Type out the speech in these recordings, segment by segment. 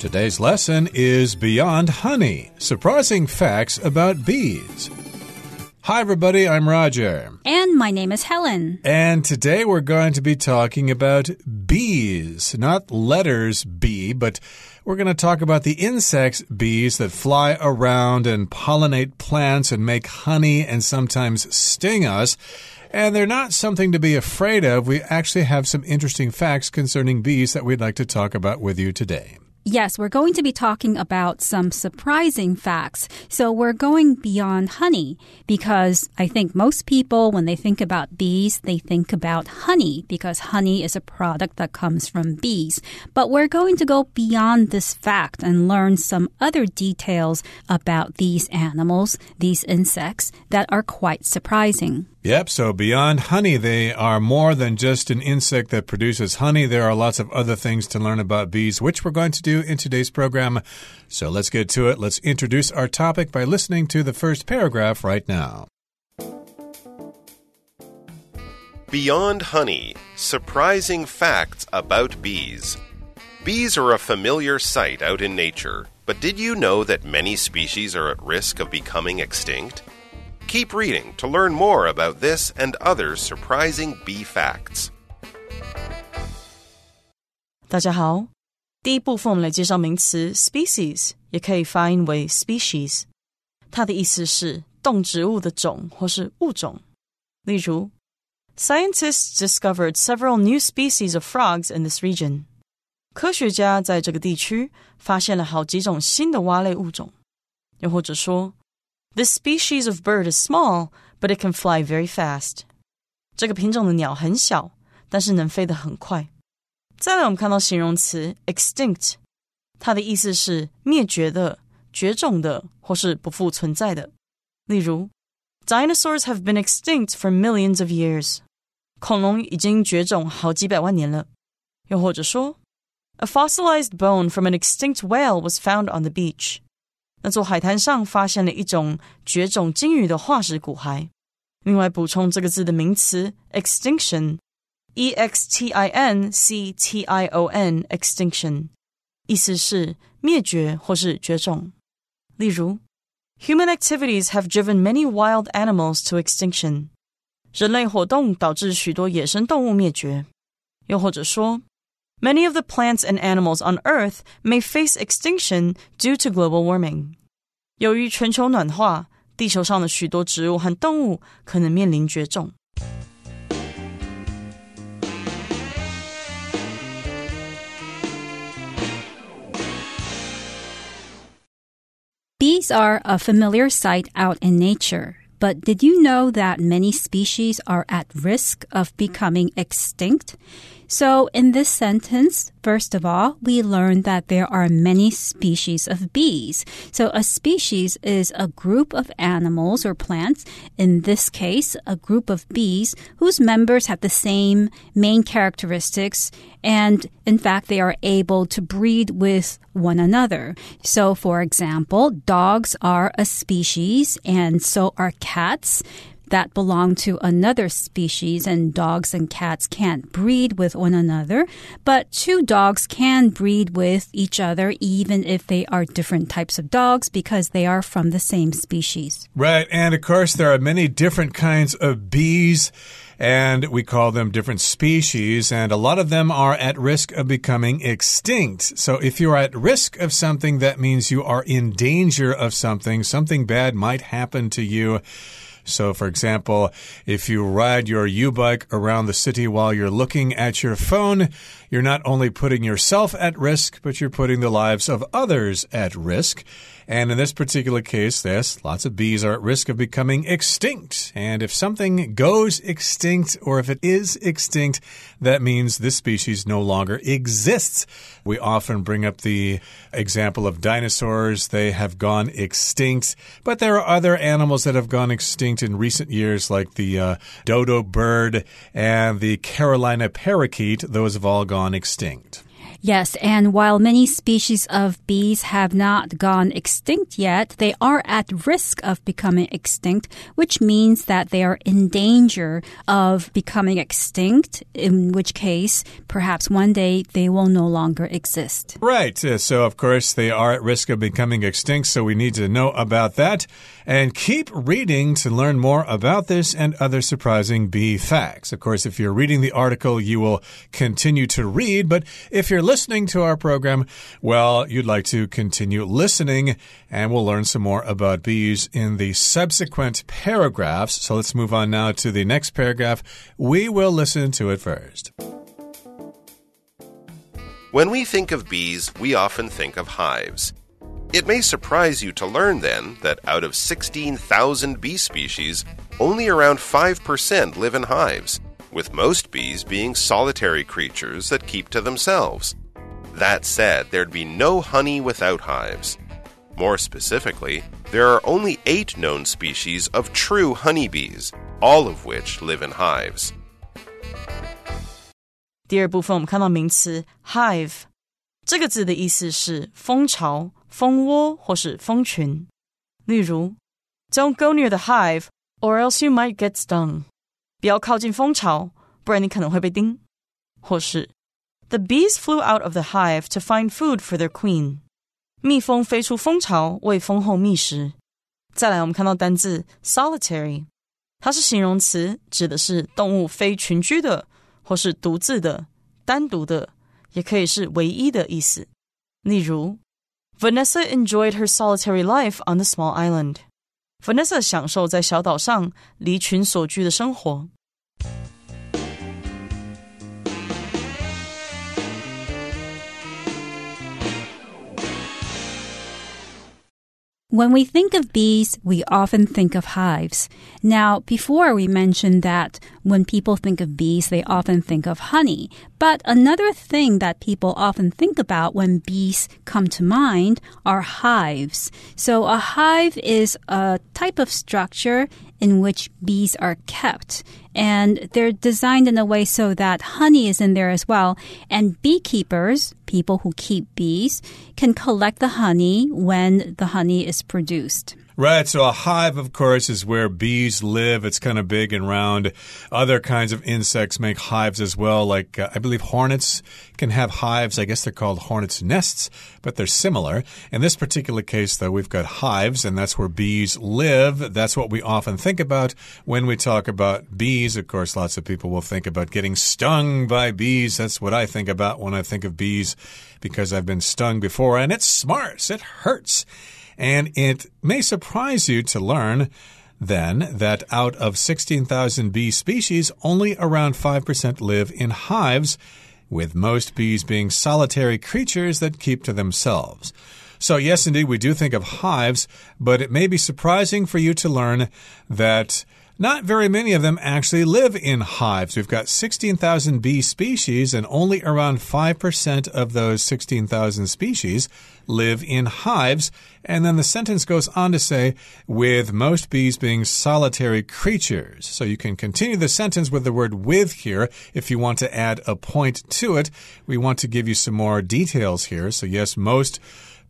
Today's lesson is Beyond Honey Surprising Facts About Bees. Hi, everybody, I'm Roger. And my name is Helen. And today we're going to be talking about bees. Not letters B, but we're going to talk about the insects bees that fly around and pollinate plants and make honey and sometimes sting us. And they're not something to be afraid of. We actually have some interesting facts concerning bees that we'd like to talk about with you today. Yes, we're going to be talking about some surprising facts. So we're going beyond honey because I think most people, when they think about bees, they think about honey because honey is a product that comes from bees. But we're going to go beyond this fact and learn some other details about these animals, these insects that are quite surprising. Yep, so beyond honey, they are more than just an insect that produces honey. There are lots of other things to learn about bees, which we're going to do in today's program. So let's get to it. Let's introduce our topic by listening to the first paragraph right now. Beyond honey, surprising facts about bees. Bees are a familiar sight out in nature, but did you know that many species are at risk of becoming extinct? Keep reading to learn more about this and other surprising bee facts. 大家好，第一部分我们来介绍名词 species，也可以发音为 species。它的意思是动植物的种或是物种。例如，Scientists discovered several new species of frogs in this region。科学家在这个地区发现了好几种新的蛙类物种。又或者说 this species of bird is small, but it can fly very fast. 这个品种的鸟很小，但是能飞得很快。再来，我们看到形容词 extinct，它的意思是灭绝的、绝种的或是不复存在的。例如，Dinosaurs have been extinct for millions of years。恐龙已经绝种好几百万年了。又或者说，A fossilized bone from an extinct whale was found on the beach。 那座海滩上发现了一种绝种鲸鱼的化石骨骸。另外，补充这个字的名词 extinction，e x t i n c t i o n，extinction，意思是灭绝或是绝种。例如，Human activities have driven many wild animals to extinction。人类活动导致许多野生动物灭绝。又或者说。Many of the plants and animals on Earth may face extinction due to global warming. 由于全球暖化，地球上的许多植物和动物可能面临绝种。Bees are a familiar sight out in nature. But did you know that many species are at risk of becoming extinct? So, in this sentence, first of all, we learn that there are many species of bees. So, a species is a group of animals or plants, in this case, a group of bees whose members have the same main characteristics and in fact they are able to breed with one another. So for example, dogs are a species and so are cats that belong to another species and dogs and cats can't breed with one another, but two dogs can breed with each other even if they are different types of dogs because they are from the same species. Right, and of course there are many different kinds of bees and we call them different species, and a lot of them are at risk of becoming extinct. So if you're at risk of something, that means you are in danger of something. Something bad might happen to you. So, for example, if you ride your YouBike around the city while you're looking at your phone, you're not only putting yourself at risk, but you're putting the lives of others at risk. And in this particular case, yes, lots of bees are at risk of becoming extinct. And if something goes extinct or if it is extinct, that means this species no longer exists. We often bring up the example of dinosaurs. They have gone extinct, but there are other animals that have gone extinct in recent years, like the uh, dodo bird and the Carolina parakeet. Those have all gone extinct. Yes, and while many species of bees have not gone extinct yet, they are at risk of becoming extinct, which means that they are in danger of becoming extinct, in which case, perhaps one day they will no longer exist. Right. Uh, so, of course, they are at risk of becoming extinct, so we need to know about that. And keep reading to learn more about this and other surprising bee facts. Of course, if you're reading the article, you will continue to read, but if you're listening to our program, well, you'd like to continue listening, and we'll learn some more about bees in the subsequent paragraphs. So let's move on now to the next paragraph. We will listen to it first. When we think of bees, we often think of hives. It may surprise you to learn then that out of 16,000 bee species, only around 5% live in hives with most bees being solitary creatures that keep to themselves. That said, there'd be no honey without hives. More specifically, there are only eight known species of true honeybees, all of which live in hives. 第二部分我们看到名词 hive 这个字的意思是蜂巢、 蜂窝或是蜂群。例如，Don't go near the hive, or else you might get stung. 不要靠近蜂巢，不然你可能会被叮。或是，The bees flew out of the hive to find food for their queen。蜜蜂飞出蜂巢为蜂后觅食。再来，我们看到单字 solitary，它是形容词，指的是动物非群居的，或是独自的、单独的，也可以是唯一的意思。例如 ，Vanessa enjoyed her solitary life on the small island。Vanessa 享受在小岛上离群所居的生活。 When we think of bees, we often think of hives. Now, before we mentioned that when people think of bees, they often think of honey. But another thing that people often think about when bees come to mind are hives. So a hive is a type of structure in which bees are kept. And they're designed in a way so that honey is in there as well. And beekeepers, people who keep bees, can collect the honey when the honey is produced. Right. So a hive, of course, is where bees live. It's kind of big and round. Other kinds of insects make hives as well. Like, uh, I believe hornets can have hives. I guess they're called hornets' nests, but they're similar. In this particular case, though, we've got hives, and that's where bees live. That's what we often think about when we talk about bees. Of course, lots of people will think about getting stung by bees. That's what I think about when I think of bees because I've been stung before, and it smarts. It hurts. And it may surprise you to learn then that out of 16,000 bee species, only around 5% live in hives, with most bees being solitary creatures that keep to themselves. So, yes, indeed, we do think of hives, but it may be surprising for you to learn that not very many of them actually live in hives. We've got 16,000 bee species, and only around 5% of those 16,000 species live in hives. And then the sentence goes on to say, with most bees being solitary creatures. So you can continue the sentence with the word with here if you want to add a point to it. We want to give you some more details here. So, yes, most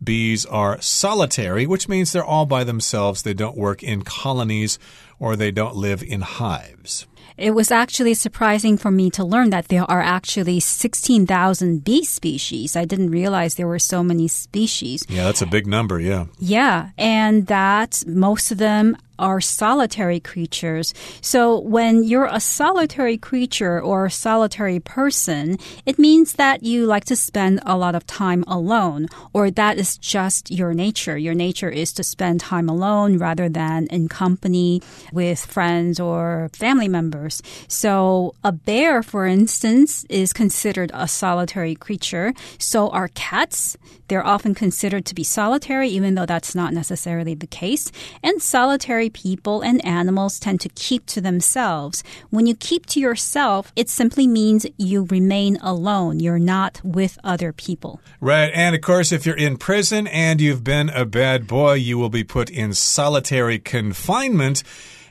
bees are solitary, which means they're all by themselves. They don't work in colonies or they don't live in hives. It was actually surprising for me to learn that there are actually 16,000 bee species. I didn't realize there were so many species. Yeah, that's a big number, yeah. Yeah, and that most of them are solitary creatures. So when you're a solitary creature or a solitary person, it means that you like to spend a lot of time alone, or that is just your nature. Your nature is to spend time alone rather than in company with friends or family members. So a bear, for instance, is considered a solitary creature. So are cats. They're often considered to be solitary, even though that's not necessarily the case. And solitary people and animals tend to keep to themselves. When you keep to yourself, it simply means you remain alone. You're not with other people. Right. And of course, if you're in prison and you've been a bad boy, you will be put in solitary confinement.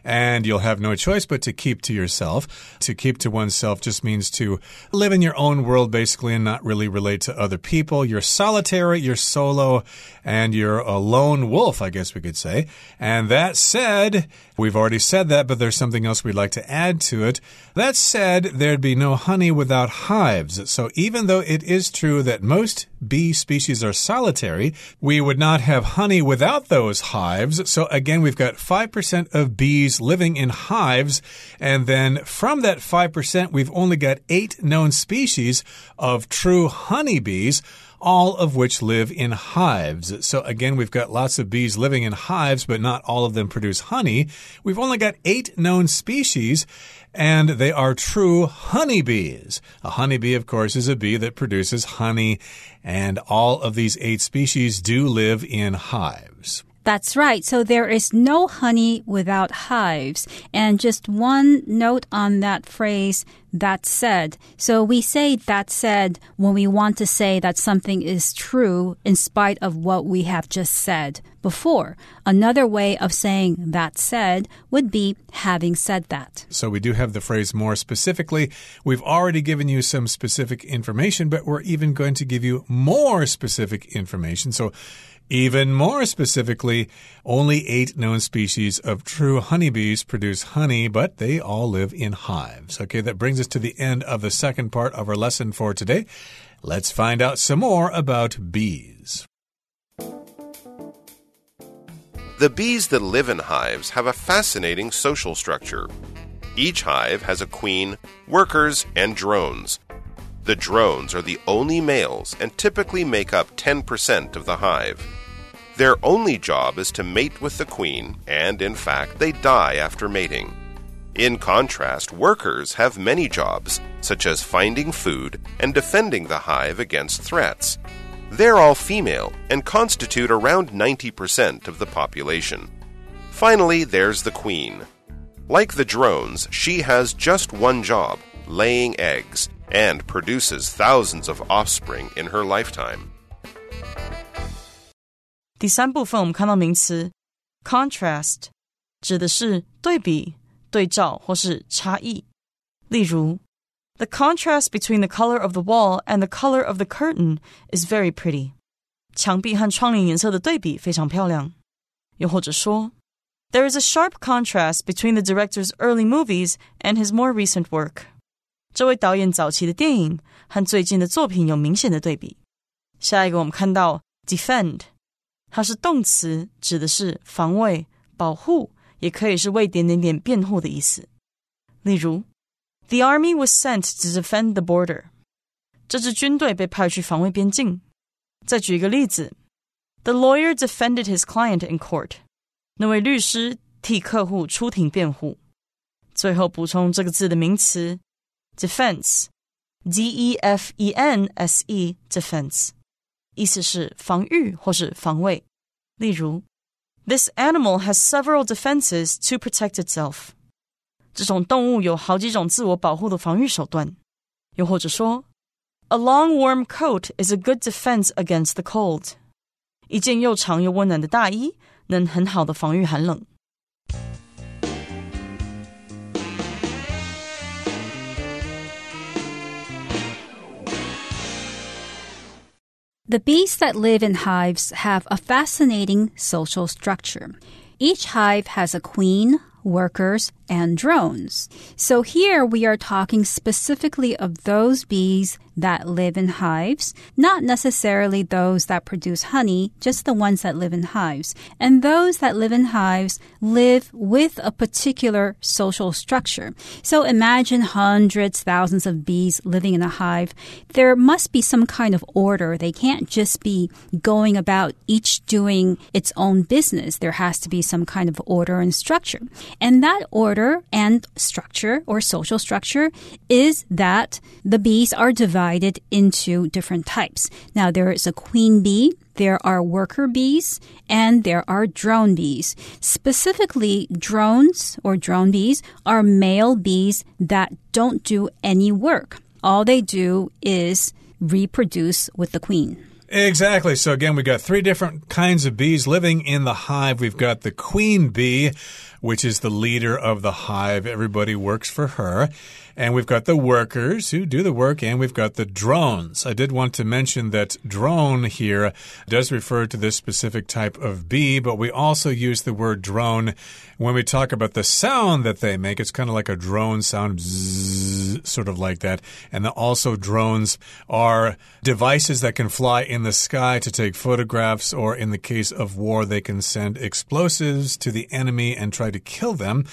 And you'll have no choice but to keep to yourself. To keep to oneself just means to live in your own world, basically, and not really relate to other people. You're solitary, you're solo, and you're a lone wolf, I guess we could say. And that said, we've already said that, but there's something else we'd like to add to it. That said, there'd be no honey without hives. So even though it is true that most bee species are solitary, we would not have honey without those hives. So again, we've got 5% of bees living in hives. And then from that 5%, we've only got eight known species of true honeybees all of which live in hives. So again, we've got lots of bees living in hives, but not all of them produce honey. We've only got eight known species, and they are true honeybees. A honeybee, of course, is a bee that produces honey, and all of these eight species do live in hives. That's right. So there is no honey without hives. And just one note on that phrase, that said. So we say that said when we want to say that something is true in spite of what we have just said before. Another way of saying that said would be having said that. So we do have the phrase more specifically. We've already given you some specific information, but we're even going to give you more specific information. So even more specifically, only eight known species of true honeybees produce honey, but they all live in hives. Okay, that brings us to the end of the second part of our lesson for today. Let's find out some more about bees. The bees that live in hives have a fascinating social structure. Each hive has a queen, workers, and drones. The drones are the only males and typically make up 10% of the hive. Their only job is to mate with the queen, and in fact, they die after mating. In contrast, workers have many jobs, such as finding food and defending the hive against threats. They're all female and constitute around 90% of the population. Finally, there's the queen. Like the drones, she has just one job laying eggs and produces thousands of offspring in her lifetime. 第三部分我们看到名词 contrast，指的是对比、对照或是差异。例如，The contrast between the color of the wall and the color of the curtain is very pretty。墙壁和窗帘颜色的对比非常漂亮。又或者说，There is a sharp contrast between the director's early movies and his more recent work。这位导演早期的电影和最近的作品有明显的对比。下一个我们看到 defend。 它是动词，指的是防卫、保护，也可以是为点点点辩护的意思。例如，The army was sent to defend the border。这支军队被派去防卫边境。再举一个例子，The lawyer defended his client in court。那位律师替客户出庭辩护。最后补充这个字的名词，defense，d e f e n s e，defense。意思是防御或是防卫。例如，This animal has several defenses to protect itself。这种动物有好几种自我保护的防御手段。又或者说，A long warm coat is a good defense against the cold。一件又长又温暖的大衣能很好的防御寒冷。 The bees that live in hives have a fascinating social structure. Each hive has a queen, workers, and drones. So here we are talking specifically of those bees that live in hives, not necessarily those that produce honey, just the ones that live in hives. And those that live in hives live with a particular social structure. So imagine hundreds, thousands of bees living in a hive. There must be some kind of order. They can't just be going about each doing its own business. There has to be some kind of order and structure. And that order and structure or social structure is that the bees are divided into different types. Now, there is a queen bee, there are worker bees, and there are drone bees. Specifically, drones or drone bees are male bees that don't do any work. All they do is reproduce with the queen. Exactly. So, again, we've got three different kinds of bees living in the hive. We've got the queen bee, which is the leader of the hive. Everybody works for her. And we've got the workers who do the work, and we've got the drones. I did want to mention that drone here does refer to this specific type of bee, but we also use the word drone when we talk about the sound that they make. It's kind of like a drone sound, bzzz, sort of like that. And also, drones are devices that can fly in the sky to take photographs, or in the case of war, they can send explosives to the enemy and try to kill them.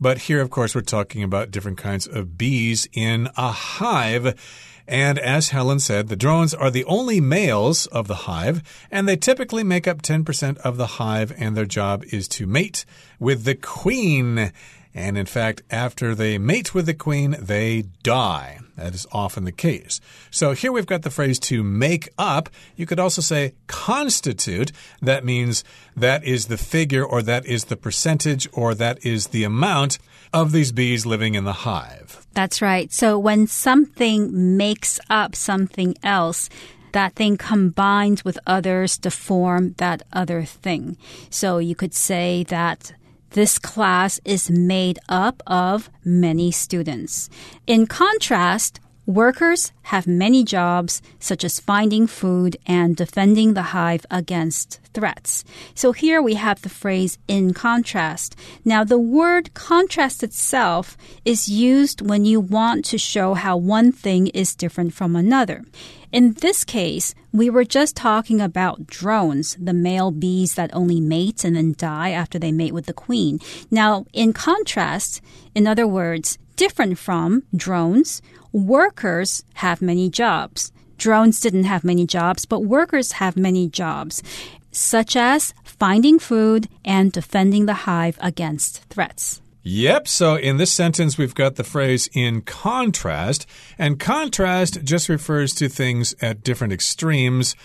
But here, of course, we're talking about different kinds of bees in a hive. And as Helen said, the drones are the only males of the hive, and they typically make up 10% of the hive, and their job is to mate with the queen. And in fact, after they mate with the queen, they die. That is often the case. So here we've got the phrase to make up. You could also say constitute. That means that is the figure, or that is the percentage, or that is the amount of these bees living in the hive. That's right. So when something makes up something else, that thing combines with others to form that other thing. So you could say that this class is made up of many students. In contrast, Workers have many jobs, such as finding food and defending the hive against threats. So here we have the phrase in contrast. Now, the word contrast itself is used when you want to show how one thing is different from another. In this case, we were just talking about drones, the male bees that only mate and then die after they mate with the queen. Now, in contrast, in other words, different from drones, workers have many jobs. Drones didn't have many jobs, but workers have many jobs, such as finding food and defending the hive against threats. Yep. So in this sentence, we've got the phrase in contrast, and contrast just refers to things at different extremes.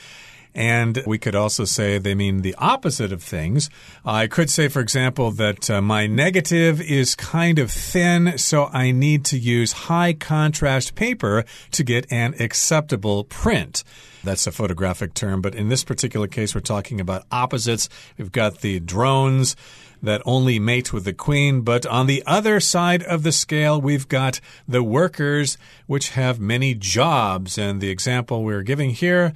And we could also say they mean the opposite of things. I could say, for example, that uh, my negative is kind of thin, so I need to use high contrast paper to get an acceptable print. That's a photographic term, but in this particular case, we're talking about opposites. We've got the drones that only mate with the queen. But on the other side of the scale, we've got the workers, which have many jobs. And the example we're giving here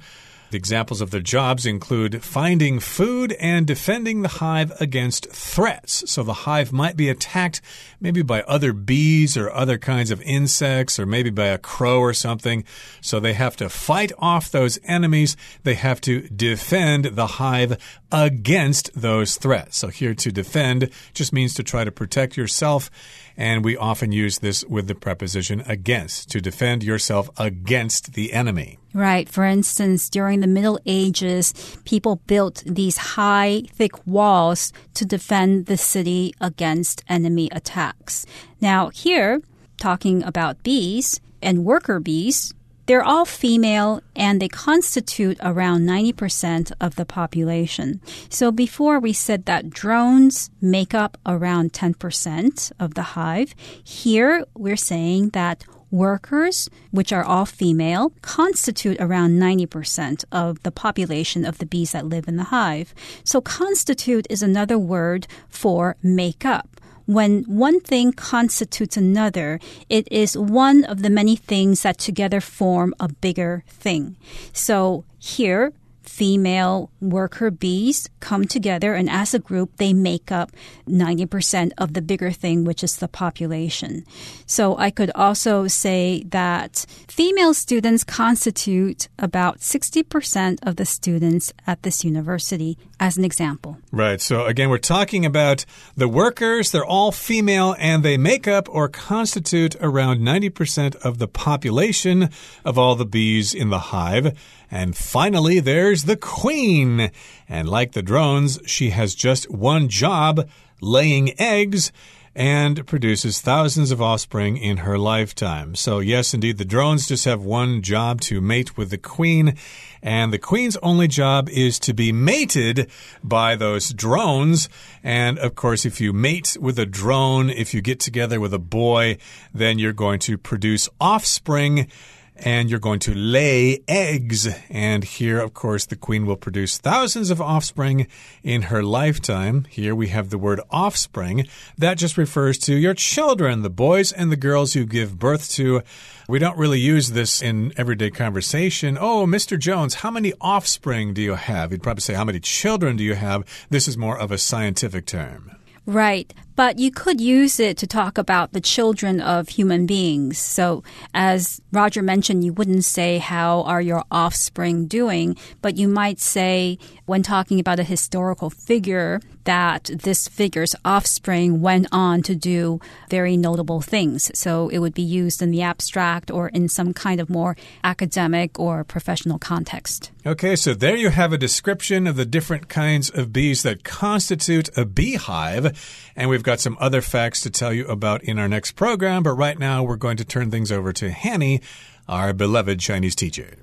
the examples of their jobs include finding food and defending the hive against threats. So the hive might be attacked maybe by other bees or other kinds of insects or maybe by a crow or something. So they have to fight off those enemies. They have to defend the hive against those threats. So here to defend just means to try to protect yourself and we often use this with the preposition against, to defend yourself against the enemy. Right. For instance, during the Middle Ages, people built these high, thick walls to defend the city against enemy attacks. Now, here, talking about bees and worker bees, they're all female and they constitute around 90% of the population. So before we said that drones make up around 10% of the hive. Here we're saying that workers, which are all female, constitute around 90% of the population of the bees that live in the hive. So constitute is another word for make up when one thing constitutes another, it is one of the many things that together form a bigger thing. So here, female worker bees come together and as a group they make up 90% of the bigger thing which is the population. So I could also say that female students constitute about 60% of the students at this university as an example. Right. So again we're talking about the workers, they're all female and they make up or constitute around 90% of the population of all the bees in the hive. And finally, there's the queen. And like the drones, she has just one job laying eggs and produces thousands of offspring in her lifetime. So, yes, indeed, the drones just have one job to mate with the queen, and the queen's only job is to be mated by those drones. And of course, if you mate with a drone, if you get together with a boy, then you're going to produce offspring and you're going to lay eggs. And here, of course, the queen will produce thousands of offspring in her lifetime. Here we have the word offspring. That just refers to your children, the boys and the girls you give birth to. We don't really use this in everyday conversation. Oh, Mr. Jones, how many offspring do you have? You'd probably say, How many children do you have? This is more of a scientific term. Right. But you could use it to talk about the children of human beings. So, as Roger mentioned, you wouldn't say, How are your offspring doing? But you might say, when talking about a historical figure, that this figure's offspring went on to do very notable things. So, it would be used in the abstract or in some kind of more academic or professional context. Okay, so there you have a description of the different kinds of bees that constitute a beehive. And we've got some other facts to tell you about in our next program. But right now, we're going to turn things over to Hanny, our beloved Chinese teacher.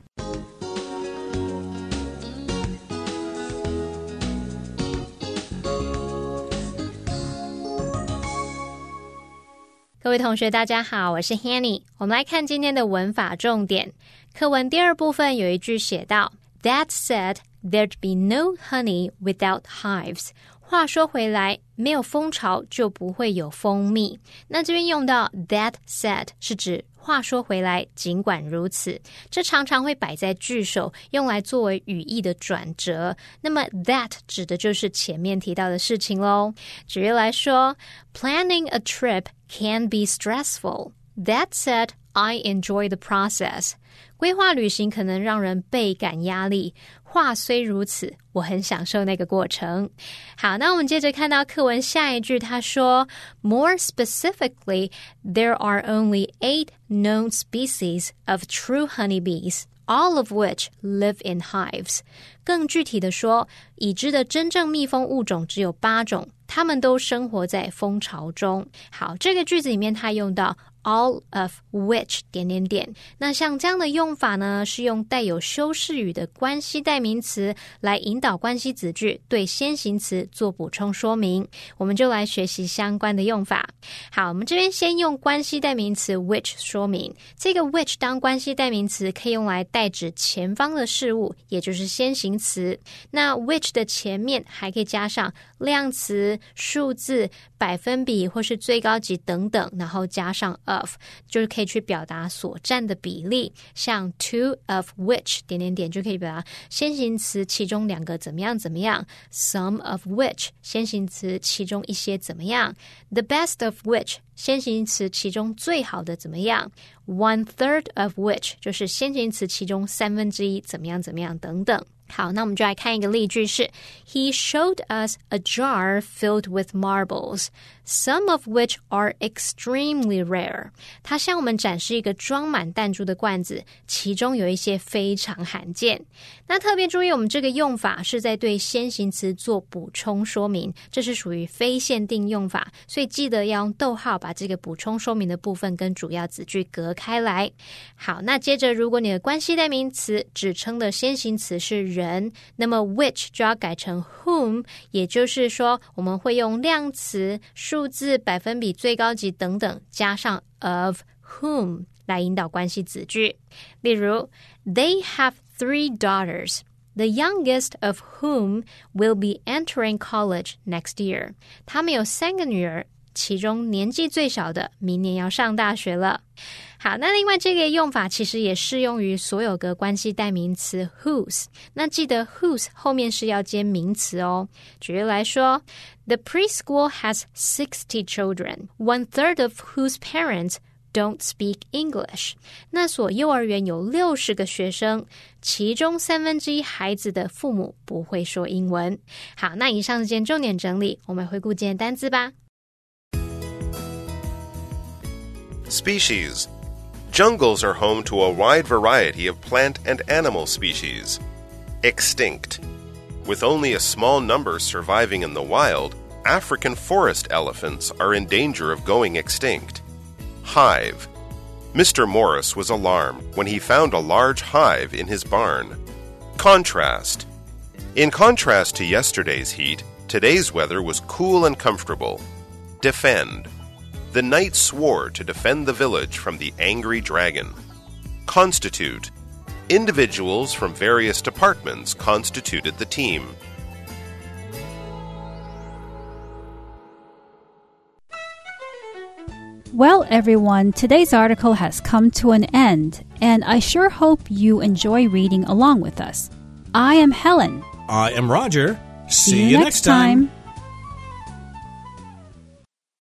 各位同学，大家好，我是 Hanny。我们来看今天的文法重点。课文第二部分有一句写到：“That said, there'd be no honey without hives。” 话说回来，没有蜂巢就不会有蜂蜜。那这边用到 that said 是指话说回来，尽管如此，这常常会摆在句首，用来作为语义的转折。那么 that 指的就是前面提到的事情喽。举例来说，Planning a trip can be stressful. That said, I enjoy the process. 规划旅行可能让人倍感压力。话虽如此，我很享受那个过程。好，那我们接着看到课文下一句，他说：“More specifically, there are only eight known species of true honeybees.” All of which live in hives。更具体的说，已知的真正蜜蜂物种只有八种，它们都生活在蜂巢中。好，这个句子里面它用到。All of which 点点点，那像这样的用法呢，是用带有修饰语的关系代名词来引导关系子句对先行词做补充说明。我们就来学习相关的用法。好，我们这边先用关系代名词 which 说明。这个 which 当关系代名词可以用来代指前方的事物，也就是先行词。那 which 的前面还可以加上量词、数字、百分比或是最高级等等，然后加上。of 就是可以去表达所占的比例，像 two of which 点点点就可以表达先行词其中两个怎么样怎么样，some of which 先行词其中一些怎么样，the best of which 先行词其中最好的怎么样，one third of which 就是先行词其中三分之一怎么样怎么样等等。好，那我们就来看一个例句是：He showed us a jar filled with marbles, Some of which are extremely rare。他向我们展示一个装满弹珠的罐子，其中有一些非常罕见。那特别注意，我们这个用法是在对先行词做补充说明，这是属于非限定用法，所以记得要用逗号把这个补充说明的部分跟主要子句隔开来。好，那接着，如果你的关系代名词指称的先行词是。人，那么 which 就要改成 whom，也就是说，我们会用量词、数字、百分比、最高级等等，加上 of whom 来引导关系子句。例如，They have three daughters。The youngest of whom will be entering college next year。他们有三个女儿， 其中年纪最小的明年要上大学了。好，那另外这个用法其实也适用于所有个关系代名词 whose。那记得 whose 后面是要接名词哦。举例来说，The preschool has sixty children, one third of whose parents don't speak English。那所幼儿园有六十个学生，其中三分之一孩子的父母不会说英文。好，那以上是今天重点整理，我们回顾今天单词吧。Species Jungles are home to a wide variety of plant and animal species. Extinct With only a small number surviving in the wild, African forest elephants are in danger of going extinct. Hive Mr. Morris was alarmed when he found a large hive in his barn. Contrast In contrast to yesterday's heat, today's weather was cool and comfortable. Defend the knight swore to defend the village from the angry dragon. Constitute. Individuals from various departments constituted the team. Well, everyone, today's article has come to an end, and I sure hope you enjoy reading along with us. I am Helen. I am Roger. See, you next time.